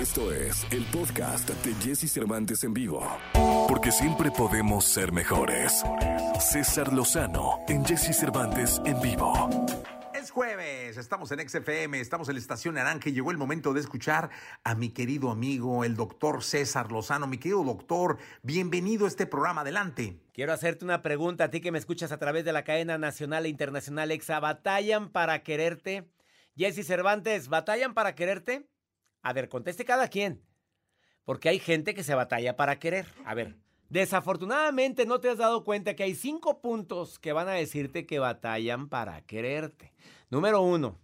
Esto es el podcast de Jesse Cervantes en vivo. Porque siempre podemos ser mejores. César Lozano en Jesse Cervantes en vivo. Es jueves, estamos en XFM, estamos en la estación Naranja y llegó el momento de escuchar a mi querido amigo, el doctor César Lozano. Mi querido doctor, bienvenido a este programa. Adelante. Quiero hacerte una pregunta a ti que me escuchas a través de la cadena nacional e internacional EXA. ¿Batallan para quererte? Jesse Cervantes, ¿batallan para quererte? A ver, conteste cada quien. Porque hay gente que se batalla para querer. A ver, desafortunadamente no te has dado cuenta que hay cinco puntos que van a decirte que batallan para quererte. Número uno,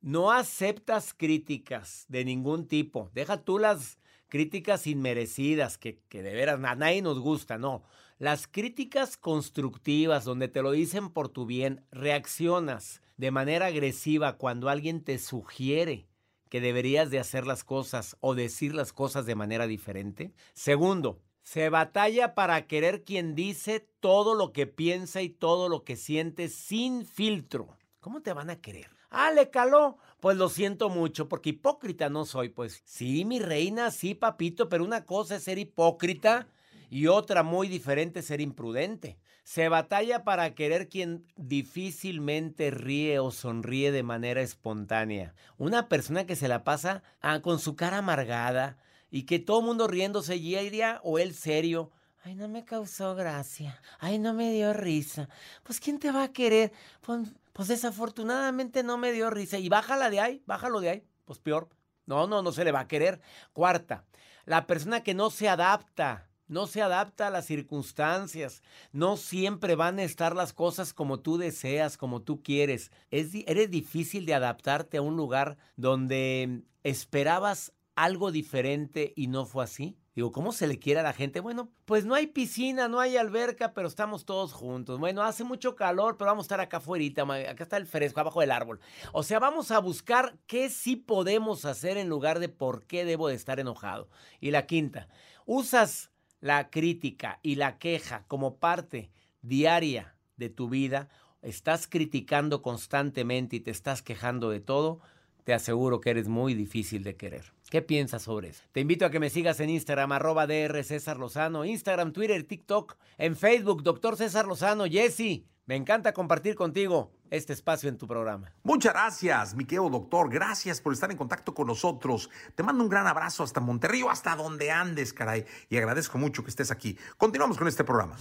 no aceptas críticas de ningún tipo. Deja tú las críticas inmerecidas, que, que de veras a nadie nos gusta, no. Las críticas constructivas, donde te lo dicen por tu bien, reaccionas de manera agresiva cuando alguien te sugiere que deberías de hacer las cosas o decir las cosas de manera diferente. Segundo, se batalla para querer quien dice todo lo que piensa y todo lo que siente sin filtro. ¿Cómo te van a querer? Ah, le caló. Pues lo siento mucho, porque hipócrita no soy. Pues sí, mi reina, sí, papito, pero una cosa es ser hipócrita y otra muy diferente ser imprudente. Se batalla para querer quien difícilmente ríe o sonríe de manera espontánea. Una persona que se la pasa ah, con su cara amargada y que todo el mundo riéndose y ella o él serio. Ay, no me causó gracia. Ay, no me dio risa. Pues, ¿quién te va a querer? Pues, pues desafortunadamente no me dio risa. Y bájala de ahí, bájalo de ahí. Pues peor. No, no, no se le va a querer. Cuarta, la persona que no se adapta no se adapta a las circunstancias. No siempre van a estar las cosas como tú deseas, como tú quieres. Es, eres difícil de adaptarte a un lugar donde esperabas algo diferente y no fue así. Digo, ¿cómo se le quiere a la gente? Bueno, pues no hay piscina, no hay alberca, pero estamos todos juntos. Bueno, hace mucho calor, pero vamos a estar acá afuera. Acá está el fresco, abajo del árbol. O sea, vamos a buscar qué sí podemos hacer en lugar de por qué debo de estar enojado. Y la quinta, usas la crítica y la queja como parte diaria de tu vida, estás criticando constantemente y te estás quejando de todo, te aseguro que eres muy difícil de querer. ¿Qué piensas sobre eso? Te invito a que me sigas en Instagram, arroba DR César Lozano, Instagram, Twitter, TikTok, en Facebook, Doctor César Lozano, Jesse. Me encanta compartir contigo este espacio en tu programa. Muchas gracias, mi querido doctor. Gracias por estar en contacto con nosotros. Te mando un gran abrazo hasta Monterrey o hasta donde andes, caray. Y agradezco mucho que estés aquí. Continuamos con este programa.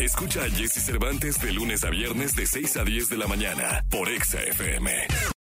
Escucha a Jesse Cervantes de lunes a viernes de 6 a 10 de la mañana por Exa FM.